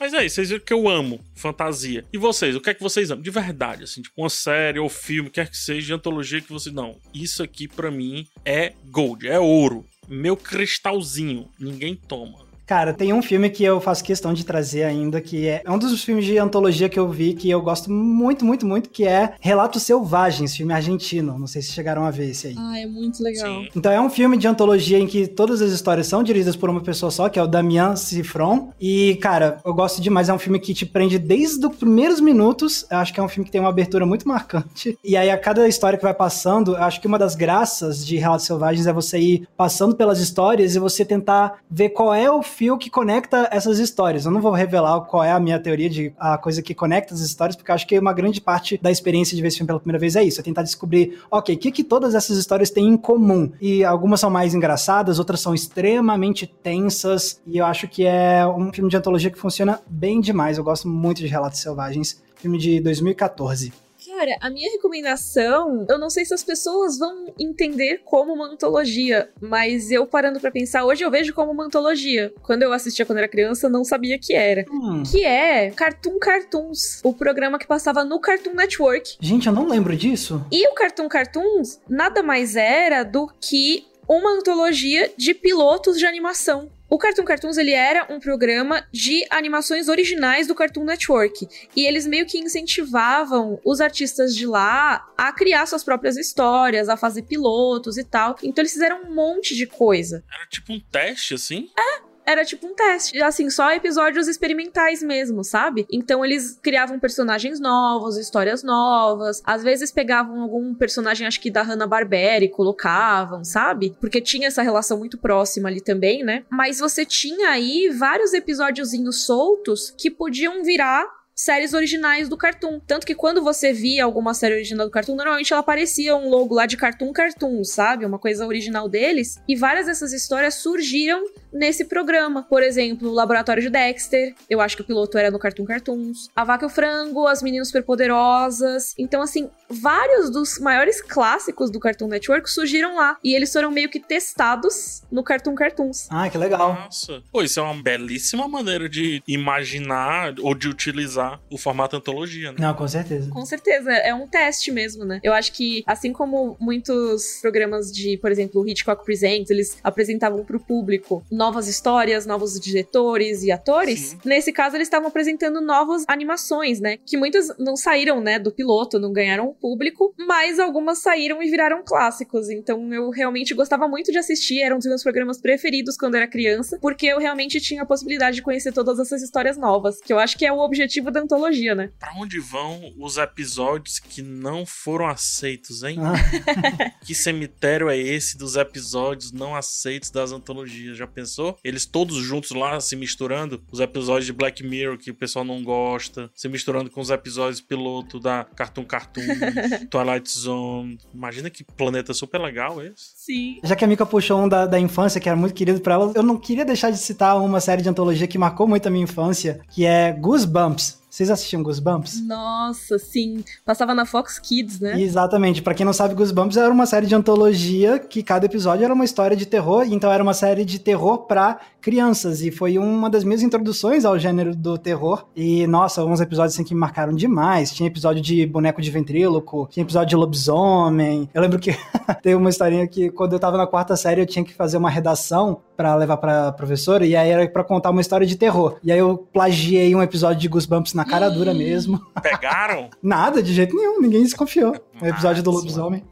Mas é isso, vocês viram que eu amo fantasia. E vocês, o que é que vocês amam? De verdade, assim, tipo uma série ou filme, quer que seja, de antologia que vocês. Não, isso aqui para mim é gold, é ouro. Meu cristalzinho, ninguém toma. Cara, tem um filme que eu faço questão de trazer ainda, que é, é um dos filmes de antologia que eu vi, que eu gosto muito, muito, muito, que é Relatos Selvagens, filme argentino. Não sei se chegaram a ver esse aí. Ah, é muito legal. Sim. Então é um filme de antologia em que todas as histórias são dirigidas por uma pessoa só, que é o Damian Cifron. E, cara, eu gosto demais. É um filme que te prende desde os primeiros minutos. Eu acho que é um filme que tem uma abertura muito marcante. E aí, a cada história que vai passando, eu acho que uma das graças de Relatos Selvagens é você ir passando pelas histórias e você tentar ver qual é o fio que conecta essas histórias. Eu não vou revelar qual é a minha teoria de a coisa que conecta as histórias, porque acho que uma grande parte da experiência de ver esse filme pela primeira vez é isso, é tentar descobrir, ok, o que, que todas essas histórias têm em comum. E algumas são mais engraçadas, outras são extremamente tensas, e eu acho que é um filme de antologia que funciona bem demais. Eu gosto muito de Relatos Selvagens, filme de 2014. Cara, a minha recomendação, eu não sei se as pessoas vão entender como uma antologia, mas eu parando para pensar, hoje eu vejo como uma antologia. Quando eu assistia quando era criança, não sabia que era. Hum. Que é Cartoon Cartoons, o programa que passava no Cartoon Network. Gente, eu não lembro disso. E o Cartoon Cartoons nada mais era do que uma antologia de pilotos de animação. O Cartoon Cartoons ele era um programa de animações originais do Cartoon Network e eles meio que incentivavam os artistas de lá a criar suas próprias histórias, a fazer pilotos e tal. Então eles fizeram um monte de coisa. Era tipo um teste assim? É, era tipo um teste, assim, só episódios experimentais mesmo, sabe? Então eles criavam personagens novos, histórias novas, às vezes pegavam algum personagem, acho que da Hanna-Barbera e colocavam, sabe? Porque tinha essa relação muito próxima ali também, né? Mas você tinha aí vários episódiozinhos soltos que podiam virar séries originais do Cartoon. Tanto que quando você via alguma série original do Cartoon, normalmente ela aparecia um logo lá de Cartoon Cartoon, sabe? Uma coisa original deles. E várias dessas histórias surgiram nesse programa. Por exemplo, o Laboratório de Dexter, eu acho que o piloto era no Cartoon Cartoons. A Vaca e o Frango, As Meninas Superpoderosas. Então, assim, vários dos maiores clássicos do Cartoon Network surgiram lá. E eles foram meio que testados no Cartoon Cartoons. Ah, que legal. Nossa. Pô, isso é uma belíssima maneira de imaginar ou de utilizar o formato antologia, né? Não, com certeza. Com certeza, é um teste mesmo, né? Eu acho que, assim como muitos programas de, por exemplo, o Hitchcock Presents, eles apresentavam pro público novas histórias, novos diretores e atores, Sim. nesse caso eles estavam apresentando novas animações, né? Que muitas não saíram, né, do piloto, não ganharam público, mas algumas saíram e viraram clássicos. Então eu realmente gostava muito de assistir, era um dos meus programas preferidos quando era criança, porque eu realmente tinha a possibilidade de conhecer todas essas histórias novas, que eu acho que é o objetivo da antologia, né? Pra onde vão os episódios que não foram aceitos, hein? Ah. que cemitério é esse dos episódios não aceitos das antologias? Já pensou? Pensou? Eles todos juntos lá se misturando, os episódios de Black Mirror que o pessoal não gosta, se misturando com os episódios piloto da Cartoon Cartoon, Twilight Zone. Imagina que planeta super legal esse. Sim. Já que a Mika puxou um da, da infância, que era muito querido pra ela, eu não queria deixar de citar uma série de antologia que marcou muito a minha infância, que é Goosebumps. Vocês assistiam Goosebumps? Nossa, sim. Passava na Fox Kids, né? Exatamente. Pra quem não sabe, Goosebumps era uma série de antologia que cada episódio era uma história de terror, então era uma série de terror pra crianças e foi uma das minhas introduções ao gênero do terror. E nossa, alguns episódios assim que me marcaram demais. Tinha episódio de boneco de ventríloco, tinha episódio de lobisomem. Eu lembro que tem uma historinha que quando eu tava na quarta série eu tinha que fazer uma redação para levar pra professora e aí era para contar uma história de terror. E aí eu plagiei um episódio de Goosebumps na cara dura mesmo. Pegaram? Nada, de jeito nenhum, ninguém desconfiou. O episódio do lobisomem.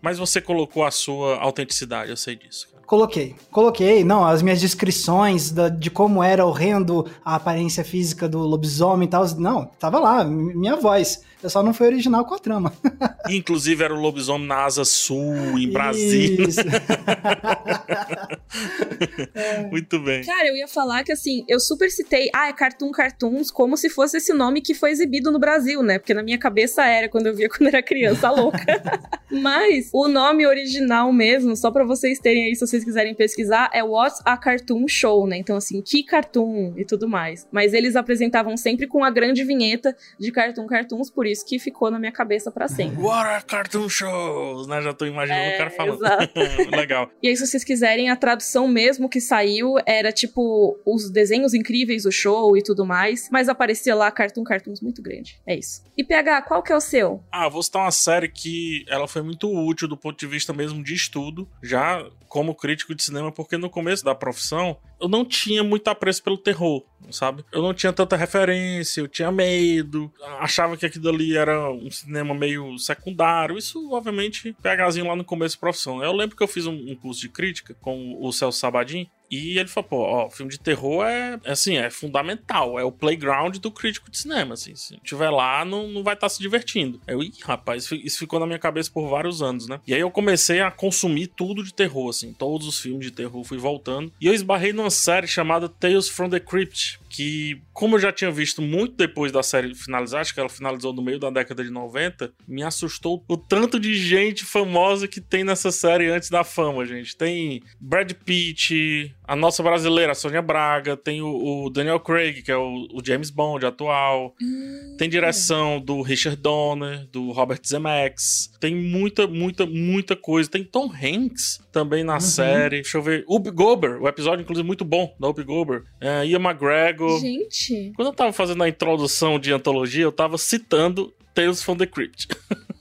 Mas você colocou a sua autenticidade, eu sei disso. Coloquei, coloquei, não, as minhas descrições da, de como era horrendo a aparência física do lobisomem e tal, não, tava lá, minha voz. Eu só não fui original com a trama. Inclusive era o lobisomem na asa sul, em Brasília. é. Muito bem. Cara, eu ia falar que assim, eu super citei, ah, é Cartoon Cartoons, como se fosse esse nome que foi exibido no Brasil, né? Porque na minha cabeça era quando eu via quando era criança louca. Mas o nome original mesmo, só para vocês terem aí, se vocês quiserem pesquisar, é What's a Cartoon Show, né? Então, assim, que cartoon e tudo mais. Mas eles apresentavam sempre com a grande vinheta de Cartoon Cartoons, por isso que ficou na minha cabeça para sempre. What a Cartoon Shows, né? Já tô imaginando é, o cara falando. Exato. Legal. E aí, se vocês quiserem, a tradução mesmo que saiu era tipo os desenhos incríveis, o show e tudo mais, mas aparecia lá Cartoon Cartoons muito grande. É isso. E PH, qual que é o seu? Ah, vou citar uma série que ela foi muito útil do ponto de vista mesmo de estudo, já como crítico de cinema, porque no começo da profissão eu não tinha muito apreço pelo terror, sabe? Eu não tinha tanta referência, eu tinha medo, achava que aquilo ali era um cinema meio secundário. Isso, obviamente, PHzinho lá no começo da profissão. Eu lembro que eu fiz um, um curso de crítica com o Celso Sabadin, e ele falou, pô, ó, filme de terror é, é, assim, é fundamental, é o playground do crítico de cinema, assim, se tiver lá, não, não vai estar tá se divertindo. Eu, ih, rapaz, isso ficou na minha cabeça por vários anos, né? E aí eu comecei a consumir tudo de terror, assim, todos os filmes de terror, fui voltando, e eu esbarrei numa série chamada Tales from the Crypt, que, como eu já tinha visto muito depois da série finalizar, acho que ela finalizou no meio da década de 90, me assustou o tanto de gente famosa que tem nessa série antes da fama, gente. Tem Brad Pitt, a nossa brasileira, a Sônia Braga, tem o, o Daniel Craig, que é o, o James Bond atual, hum. tem direção do Richard Donner, do Robert Zemeckis, tem muita, muita, muita coisa. Tem Tom Hanks também na uhum. série. Deixa eu ver. Up Gober, o episódio, inclusive, muito bom da Up Gober. É, Ian McGregor. Gente. Quando eu tava fazendo a introdução de antologia, eu tava citando Tales from the Crypt.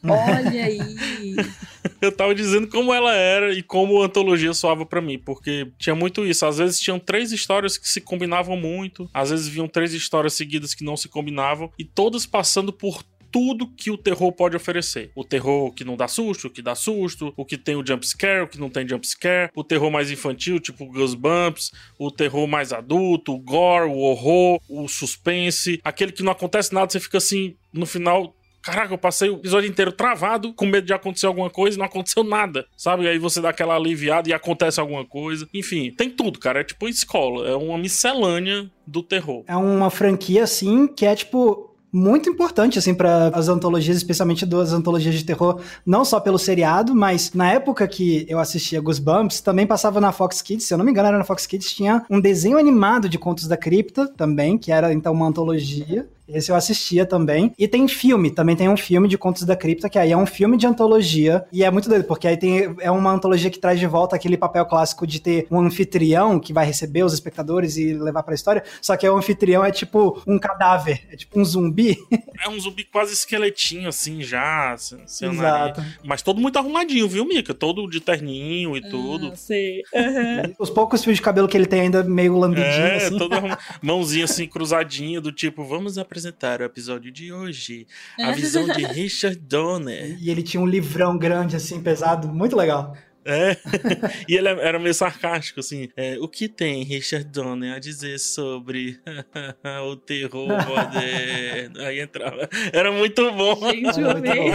Olha aí. eu tava dizendo como ela era e como a antologia soava para mim, porque tinha muito isso. Às vezes tinham três histórias que se combinavam muito, às vezes viam três histórias seguidas que não se combinavam, e todas passando por tudo que o terror pode oferecer. O terror que não dá susto, o que dá susto, o que tem o jump scare, o que não tem jump scare, o terror mais infantil, tipo Goosebumps, o terror mais adulto, o gore, o horror, o suspense, aquele que não acontece nada, você fica assim, no final, Caraca, eu passei o episódio inteiro travado, com medo de acontecer alguma coisa e não aconteceu nada, sabe? E aí você dá aquela aliviada e acontece alguma coisa. Enfim, tem tudo, cara. É tipo escola. É uma miscelânea do terror. É uma franquia, assim, que é tipo muito importante, assim, para as antologias, especialmente das antologias de terror, não só pelo seriado, mas na época que eu assistia Goosebumps, também passava na Fox Kids, se eu não me engano, era na Fox Kids, tinha um desenho animado de Contos da Cripta também, que era então uma antologia. Esse eu assistia também. E tem filme, também tem um filme de Contos da Cripta, que aí é um filme de antologia. E é muito doido, porque aí tem, é uma antologia que traz de volta aquele papel clássico de ter um anfitrião que vai receber os espectadores e levar pra história. Só que o anfitrião é tipo um cadáver, é tipo um zumbi. É um zumbi quase esqueletinho, assim, já. Exato. Nariz. Mas todo muito arrumadinho, viu, Mika? Todo de terninho e ah, tudo. Sei. Uhum. Os poucos fios de cabelo que ele tem ainda meio lambidinho. É, assim. todo arrum... mãozinha assim cruzadinha, do tipo, vamos apresentar apresentar o episódio de hoje. A visão de Richard Donner. E ele tinha um livrão grande, assim, pesado, muito legal. É. e ele era meio sarcástico, assim. É, o que tem Richard Donner a dizer sobre o terror moderno? Aí entrava. Era muito bom. Gente, eu amei.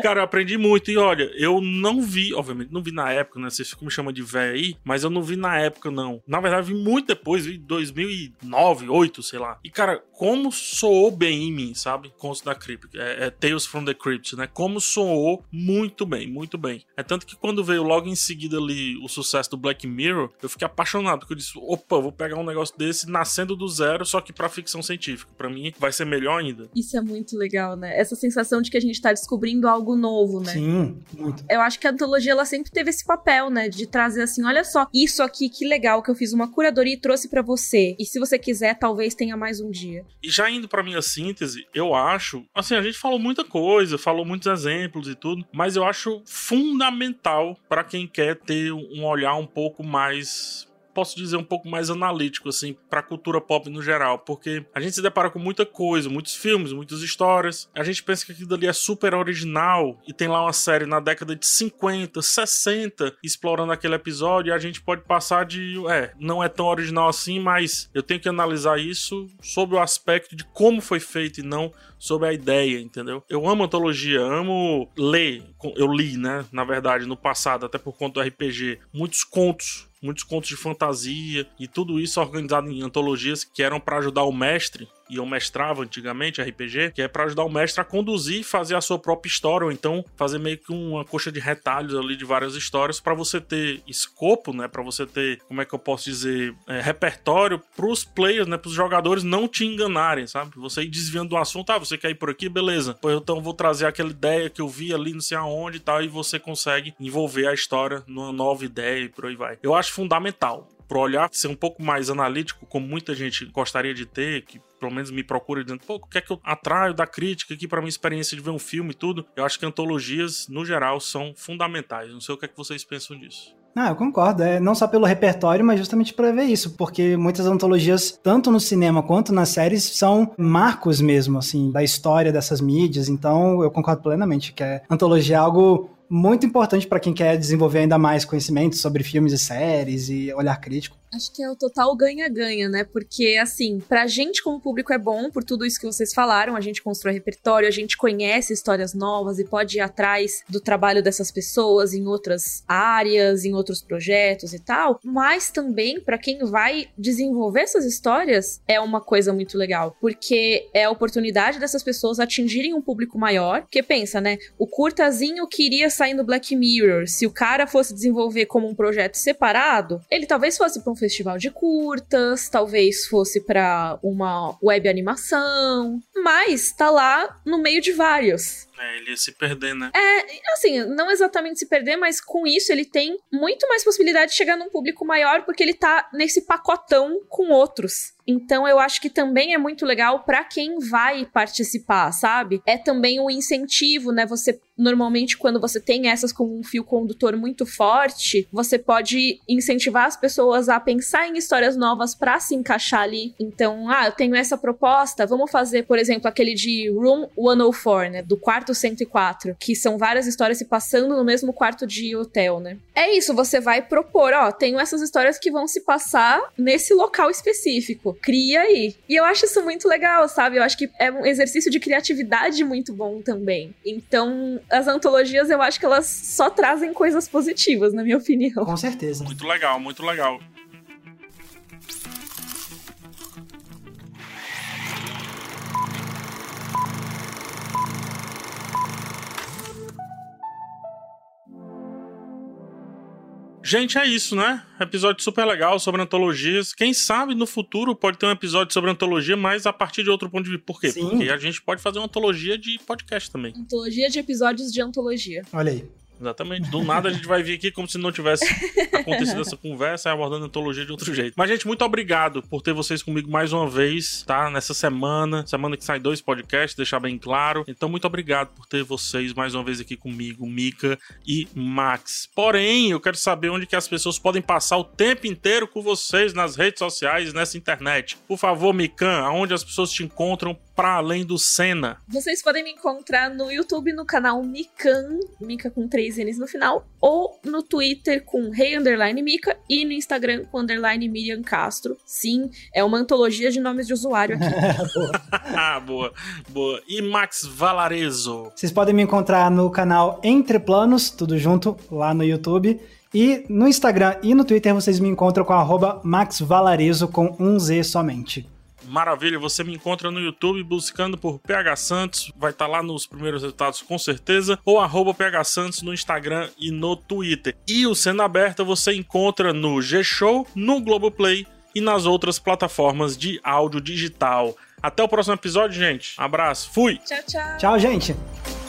Cara, eu aprendi muito. E olha, eu não vi, obviamente, não vi na época, né? Vocês ficam me chamando de velho aí, mas eu não vi na época, não. Na verdade, vi muito depois, vi 2009, 2008, sei lá. E, cara, como soou bem em mim, sabe? Contos da Crypt. É, é Tales from the Crypt, né? Como soou muito bem, muito bem. É tanto que quando veio logo em seguida ali o sucesso do Black Mirror, eu fiquei apaixonado, porque eu disse, opa, vou pegar um negócio desse nascendo do zero, só que pra ficção científica. Para mim, vai ser melhor ainda. Isso é muito legal, né? Essa sensação de que a gente tá descobrindo algo novo, né? Sim, muito. Eu acho que a antologia, ela sempre teve esse papel, né? De trazer assim, olha só, isso aqui, que legal, que eu fiz uma curadoria e trouxe para você. E se você quiser, talvez tenha mais um dia. E já indo pra minha síntese, eu acho, assim, a gente falou muita coisa, falou muitos exemplos e tudo, mas eu acho fundamental para quem quer ter um olhar um pouco mais posso dizer, um pouco mais analítico, assim, pra cultura pop no geral, porque a gente se depara com muita coisa, muitos filmes, muitas histórias. A gente pensa que aquilo ali é super original e tem lá uma série na década de 50, 60 explorando aquele episódio e a gente pode passar de, é, não é tão original assim, mas eu tenho que analisar isso sob o aspecto de como foi feito e não sobre a ideia, entendeu? Eu amo antologia, amo ler. Eu li, né, na verdade, no passado, até por conta do RPG, muitos contos muitos contos de fantasia e tudo isso organizado em antologias que eram para ajudar o mestre e eu mestrava antigamente RPG, que é para ajudar o mestre a conduzir e fazer a sua própria história, ou então fazer meio que uma coxa de retalhos ali de várias histórias para você ter escopo, né? Para você ter, como é que eu posso dizer, é, repertório pros players, né? Pros jogadores não te enganarem, sabe? Você ir desviando do assunto, ah, você quer ir por aqui, beleza. Pois então vou trazer aquela ideia que eu vi ali, não sei aonde e tal, e você consegue envolver a história numa nova ideia e por aí vai. Eu acho fundamental pro olhar ser um pouco mais analítico, como muita gente gostaria de ter, que pelo menos me procura dizendo, pô, o que é que eu atraio da crítica aqui para minha experiência de ver um filme e tudo. Eu acho que antologias, no geral, são fundamentais. Não sei o que é que vocês pensam disso. Ah, eu concordo. É, não só pelo repertório, mas justamente para ver isso, porque muitas antologias, tanto no cinema quanto nas séries, são marcos mesmo, assim, da história dessas mídias. Então, eu concordo plenamente que a antologia é algo muito importante para quem quer desenvolver ainda mais conhecimento sobre filmes e séries e olhar crítico. Acho que é o total ganha-ganha, né? Porque, assim, pra gente como público é bom por tudo isso que vocês falaram, a gente constrói repertório, a gente conhece histórias novas e pode ir atrás do trabalho dessas pessoas em outras áreas, em outros projetos e tal. Mas também, para quem vai desenvolver essas histórias, é uma coisa muito legal, porque é a oportunidade dessas pessoas atingirem um público maior. Porque pensa, né? O curtazinho que iria sair no Black Mirror, se o cara fosse desenvolver como um projeto separado, ele talvez fosse pra um festival de curtas, talvez fosse para uma web animação, mas tá lá no meio de vários. É, ele ia se perder, né? É, assim, não exatamente se perder, mas com isso ele tem muito mais possibilidade de chegar num público maior porque ele tá nesse pacotão com outros. Então eu acho que também é muito legal para quem vai participar, sabe? É também um incentivo, né? Você normalmente quando você tem essas com um fio condutor muito forte, você pode incentivar as pessoas a pensar em histórias novas para se encaixar ali. Então, ah, eu tenho essa proposta, vamos fazer, por exemplo, aquele de Room 104, né, do quarto 104, que são várias histórias se passando no mesmo quarto de hotel, né? É isso, você vai propor, ó, tenho essas histórias que vão se passar nesse local específico cria aí. E eu acho isso muito legal, sabe? Eu acho que é um exercício de criatividade muito bom também. Então, as antologias, eu acho que elas só trazem coisas positivas, na minha opinião. Com certeza. Muito legal, muito legal. Gente, é isso, né? Episódio super legal sobre antologias. Quem sabe no futuro pode ter um episódio sobre antologia, mas a partir de outro ponto de vista. Por quê? Sim. Porque a gente pode fazer uma antologia de podcast também. Antologia de episódios de antologia. Olha aí. Exatamente. Do nada a gente vai vir aqui como se não tivesse acontecido essa conversa abordando a antologia de outro jeito. Mas, gente, muito obrigado por ter vocês comigo mais uma vez, tá? Nessa semana, semana que sai dois podcasts, deixar bem claro. Então, muito obrigado por ter vocês mais uma vez aqui comigo, Mika e Max. Porém, eu quero saber onde que as pessoas podem passar o tempo inteiro com vocês nas redes sociais, nessa internet. Por favor, Mikan, aonde as pessoas te encontram para além do Senna? Vocês podem me encontrar no YouTube no canal Mikan, Mika com três N's no final, ou no Twitter com Rei Underline Mika e no Instagram com Underline Miriam Castro. Sim, é uma antologia de nomes de usuário aqui. ah, boa, boa. E Max Valarezo? Vocês podem me encontrar no canal Entre Planos, tudo junto, lá no YouTube. E no Instagram e no Twitter vocês me encontram com arroba Max Valarezo com um Z somente. Maravilha, você me encontra no YouTube buscando por PH Santos, vai estar tá lá nos primeiros resultados com certeza, ou arroba PH Santos no Instagram e no Twitter. E o Cena Aberta você encontra no G-Show, no Globoplay e nas outras plataformas de áudio digital. Até o próximo episódio, gente. Abraço, fui! Tchau, tchau! Tchau, gente!